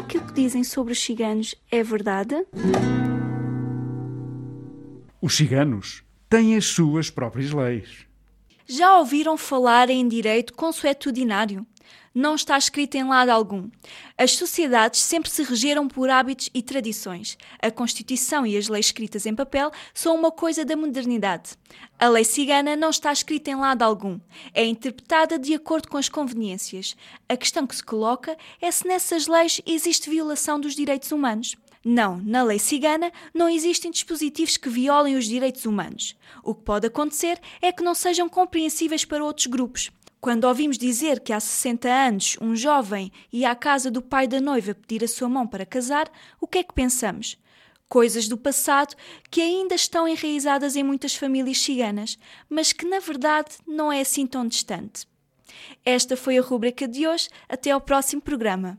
Será que o que dizem sobre os ciganos é verdade? Os ciganos têm as suas próprias leis. Já ouviram falar em direito consuetudinário? Não está escrito em lado algum. As sociedades sempre se regeram por hábitos e tradições. A Constituição e as leis escritas em papel são uma coisa da modernidade. A lei cigana não está escrita em lado algum. É interpretada de acordo com as conveniências. A questão que se coloca é se nessas leis existe violação dos direitos humanos. Não, na lei cigana não existem dispositivos que violem os direitos humanos. O que pode acontecer é que não sejam compreensíveis para outros grupos. Quando ouvimos dizer que há 60 anos um jovem ia à casa do pai da noiva pedir a sua mão para casar, o que é que pensamos? Coisas do passado que ainda estão enraizadas em muitas famílias ciganas, mas que na verdade não é assim tão distante. Esta foi a rubrica de hoje. Até ao próximo programa.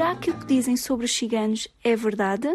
Será que o que dizem sobre os ciganos é verdade?